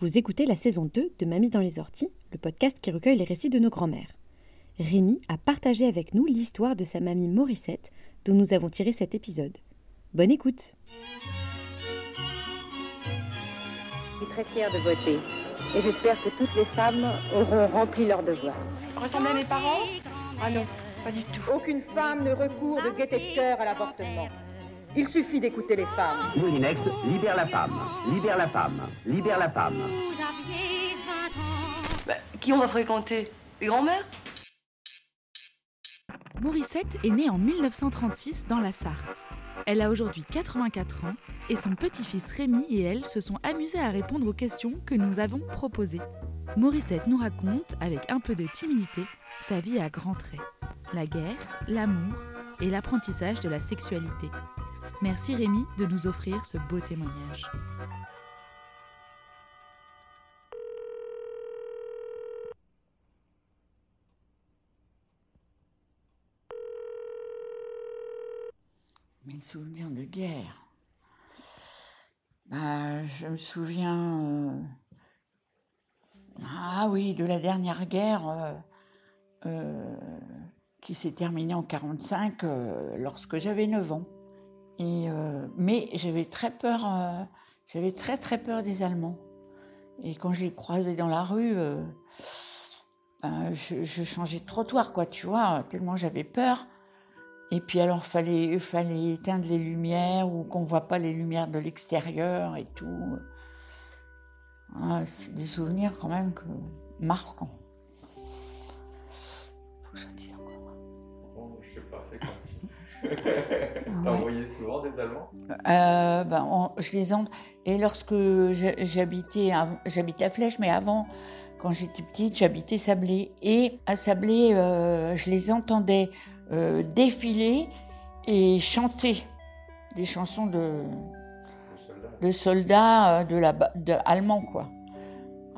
Vous écoutez la saison 2 de Mamie dans les orties, le podcast qui recueille les récits de nos grands-mères. Rémi a partagé avec nous l'histoire de sa mamie Morissette, dont nous avons tiré cet épisode. Bonne écoute Je suis très fière de voter. Et j'espère que toutes les femmes auront rempli leur devoir. Ressemblez à mes parents? Ah non, pas du tout. Aucune femme ne recourt de gaieté de cœur à l'avortement. Il suffit d'écouter les femmes. Moulinex, libère la femme, libère la femme, libère la femme. Bah, qui on va fréquenter? Les grands-mères? Morissette est née en 1936 dans la Sarthe. Elle a aujourd'hui 84 ans et son petit-fils Rémi et elle se sont amusés à répondre aux questions que nous avons proposées. Morissette nous raconte, avec un peu de timidité, sa vie à grands traits. La guerre, l'amour et l'apprentissage de la sexualité. Merci Rémi de nous offrir ce beau témoignage. Mes souvenirs de guerre. Bah, je me souviens. euh, Ah oui, de la dernière guerre euh, euh, qui s'est terminée en 45 euh, lorsque j'avais 9 ans. Euh, mais j'avais très peur, euh, j'avais très très peur des Allemands. Et quand je les croisais dans la rue, euh, ben, je, changeais de trottoir, quoi, tu vois, tellement j'avais peur. Et puis alors, fallait, fallait éteindre les lumières ou qu'on voit pas les lumières de l'extérieur et tout. Ah, c'est des souvenirs quand même marquants. T'as Ouais. envoyé souvent des Allemands? Euh, ben, on- je les en... Et lorsque j'habitais, j'habitais à Flèche, mais avant, quand j'étais petite, j'habitais Sablé. Et à Sablé, euh, je les entendais euh, défiler et chanter des chansons de, de soldats de la, de, allemands, quoi.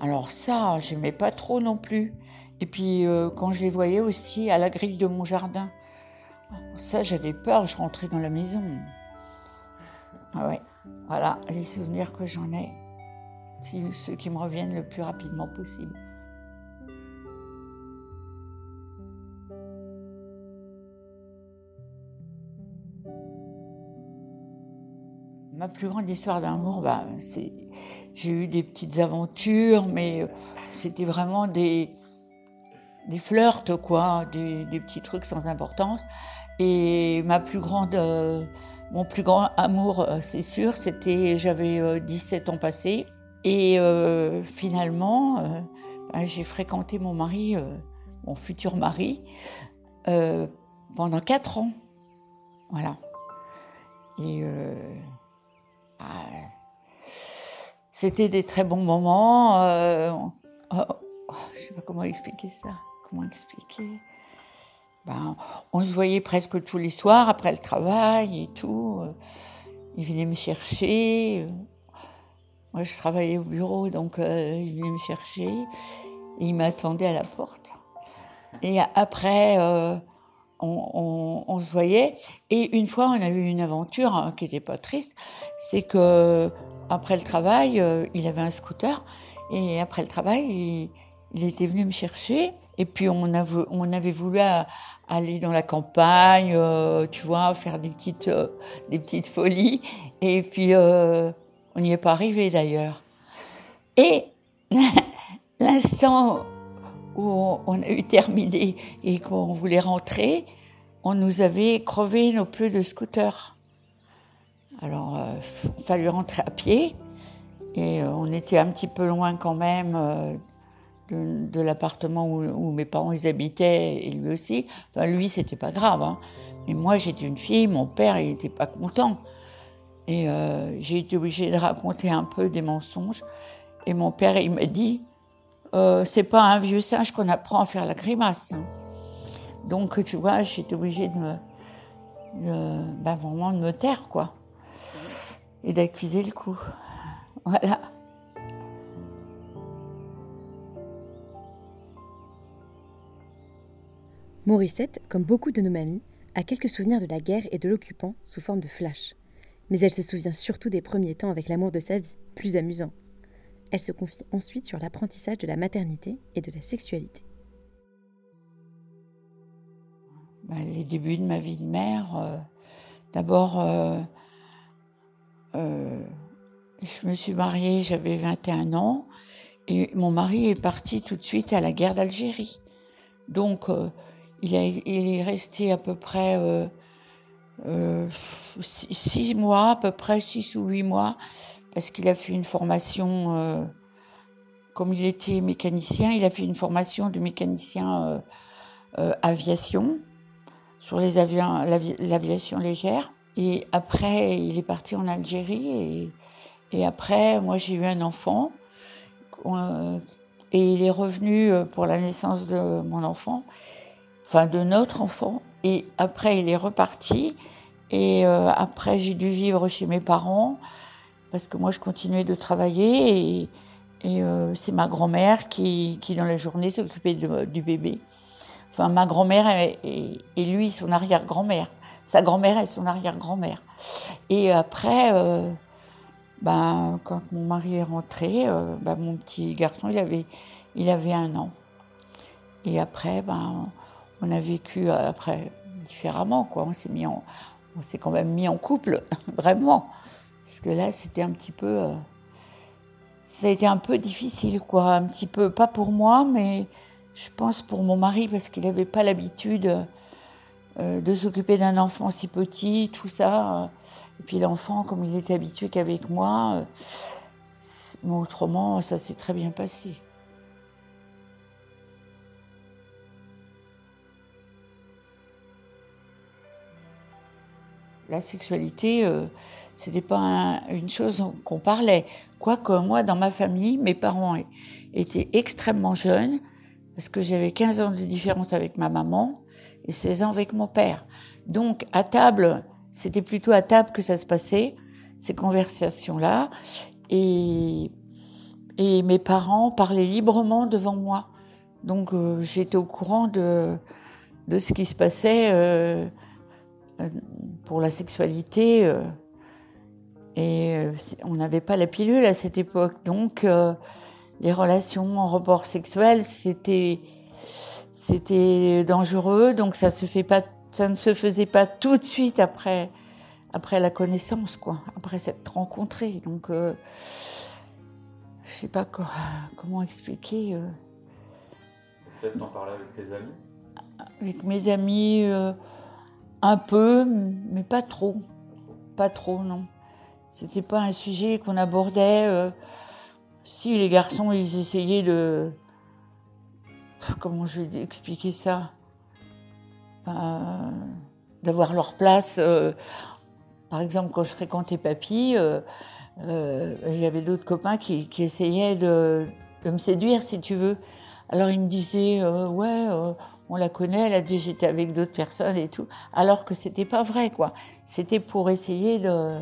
Alors ça, j'aimais pas trop non plus. Et puis, euh, quand je les voyais aussi à la grille de mon jardin, ça, j'avais peur, je rentrais dans la maison. Ah ouais, voilà les souvenirs que j'en ai. Ceux qui me reviennent le plus rapidement possible. Ma plus grande histoire d'amour, bah, j'ai eu des petites aventures, mais c'était vraiment des, des flirts, quoi, des, petits trucs sans importance. Et euh, mon plus grand amour, euh, c'est sûr, c'était, j'avais euh, 17 ans passés. Et euh, finalement, euh, bah, j'ai fréquenté mon mari, euh, mon futur mari, euh, pendant 4 ans. Voilà. Et euh, ah, c'était des très bons moments. euh, oh, oh, je sais pas comment expliquer ça. Comment expliquer? Ben, On se voyait presque tous les soirs après le travail et tout. euh, Il venait me chercher. euh, Moi, je travaillais au bureau, donc euh, il venait me chercher. Il m'attendait à la porte. Et après, on, se voyait. Et une fois, on a eu une aventure hein, qui n'était pas triste. C'est que après le travail, il avait un scooter. Et après le travail, il, il était venu me chercher. Et puis on, avait, voulu à- aller dans la campagne, euh, tu vois, faire des petites, euh, folies. Et puis euh, on n'y est pas arrivé d'ailleurs. Et l'instant où on, a eu terminé et qu'on voulait rentrer, on nous avait crevé nos pneus de scooter. Alors, euh, il fallut rentrer à pied. Et euh, on était un petit peu loin quand même euh, de, l'appartement où, mes parents ils habitaient, et lui aussi. Enfin, lui, c'était pas grave. hein. Mais moi, j'étais une fille, mon père, il n'était pas content. Et euh, j'ai été obligée de raconter un peu des mensonges. Et mon père, il m'a dit, euh, c'est pas un vieux singe qu'on apprend à faire la grimace. hein. Donc, tu vois, j'étais obligée de me, de- bah, vraiment de me taire, quoi. Et d'accuser le coup. Voilà. Morissette, comme beaucoup de nos mamies, a quelques souvenirs de la guerre et de l'occupant sous forme de flash. Mais elle se souvient surtout des premiers temps avec l'amour de sa vie, plus amusant. elle se confie ensuite sur l'apprentissage de la maternité et de la sexualité. Bah, les débuts de ma vie de mère, euh, d'abord, euh, euh, je me suis mariée, j'avais 21 ans, et mon mari est parti tout de suite à la guerre d'Algérie. Donc, il, est resté à peu près six, six, mois, à peu près six ou huit mois, parce qu'il a fait une formation, comme il était mécanicien, il a fait une formation de mécanicien aviation sur les avions, l'aviation légère. Et après, il est parti en Algérie. Et, après, moi, j'ai eu un enfant. Et il est revenu euh, pour la naissance de mon enfant, enfin de notre enfant. Et après, il est reparti. Et euh, après, j'ai dû vivre chez mes parents parce que moi, je continuais de travailler. Et, euh, c'est ma grand-mère qui, qui, dans la journée, s'occupait du bébé. Enfin, ma grand-mère et, lui, son arrière-grand-mère. Sa grand-mère et son arrière-grand-mère. Et après, euh, ben, quand mon mari est rentré, ben, mon petit garçon, il avait, il avait un an. Et après, ben, on a vécu après différemment, quoi. On s'est mis en, on s'est quand même mis en couple, vraiment. Parce que là, c'était un petit peu, euh, ça a été un peu difficile, quoi. Un petit peu, pas pour moi, mais je pense pour mon mari, parce qu'il n'avait pas l'habitude euh, de s'occuper d'un enfant si petit, tout ça. Et puis l'enfant, comme il était habitué qu'avec moi, euh, autrement, ça s'est très bien passé. La sexualité, euh, c'était pas une chose qu'on parlait. Quoique moi, dans ma famille, mes parents étaient extrêmement jeunes parce que j'avais 15 ans de différence avec ma maman et 16 ans avec mon père. Donc à table, c'était plutôt à table que ça se passait, ces conversations-là. Et, et mes parents parlaient librement devant moi. Donc euh, j'étais au courant de, de ce qui se passait euh pour la sexualité. Euh, et euh, on n'avait pas la pilule à cette époque. Donc les relations en rapport sexuel, c'était c'était dangereux, donc ça se fait pas, ça ne se faisait pas tout de suite après après la connaissance, quoi, après s'être rencontré. Donc, euh, je sais pas quoi, comment expliquer. Euh. Peut-être t'en parler avec tes amis? Avec mes amis, euh, un peu, mais pas trop, pas trop, non. C'était pas un sujet qu'on abordait. Euh, si les garçons, ils essayaient de... Comment je vais expliquer ça? Euh, D'avoir leur place. Euh, par exemple, quand je fréquentais Papy, euh, j'avais d'autres copains qui, essayaient de, me séduire, si tu veux. Alors ils me disaient, ouais, on la connaît, elle a dit j'étais avec d'autres personnes et tout. Alors que c'était pas vrai, quoi. C'était pour essayer de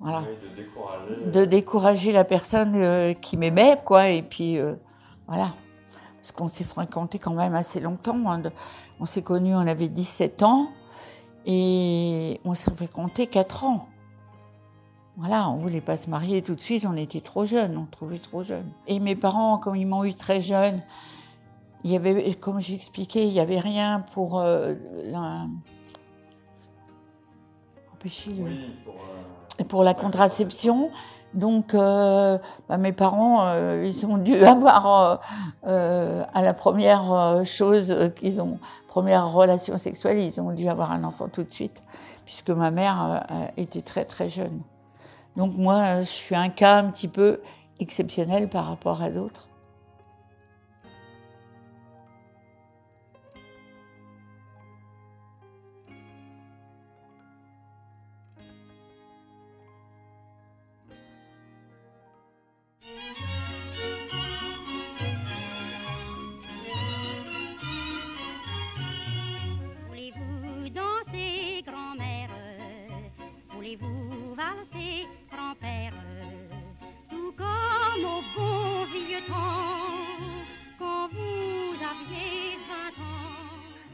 voilà. de, décourager. la personne euh, qui m'aimait, quoi. Et puis, euh, voilà. Parce qu'on s'est fréquenté quand même assez longtemps. Hein, on s'est connus, on avait 17 ans. Et on s'est fréquenté 4 ans. Voilà, on voulait pas se marier tout de suite, on était trop jeunes, on trouvait trop jeunes. Et mes parents, comme ils m'ont eu très jeune, il y avait, comme j'expliquais, il y avait rien pour euh, empêcher. Oui, pour, pour la contraception. Donc, euh, bah, mes parents, euh, ils ont dû avoir euh, à la première chose qu'ils ont, première relation sexuelle, ils ont dû avoir un enfant tout de suite, puisque ma mère était très très jeune. Donc moi, je suis un cas un petit peu exceptionnel par rapport à d'autres.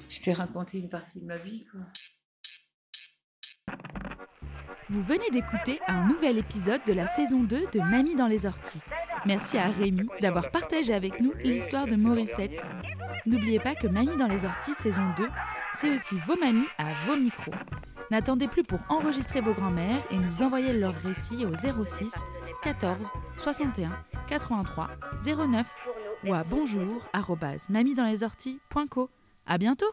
Je t'ai raconté une partie de ma vie. Vous venez d'écouter un nouvel épisode de la saison 2 de Mamie dans les orties. Merci à Rémi d'avoir partagé avec nous l'histoire de Morissette. N'oubliez pas que Mamie dans les orties saison 2, c'est aussi vos mamies à vos micros. N'attendez plus pour enregistrer vos grands-mères et nous envoyer leurs récits au 06 14 61 83 09 ou à bonjour@mamiedanslеsorties.co. À bientôt.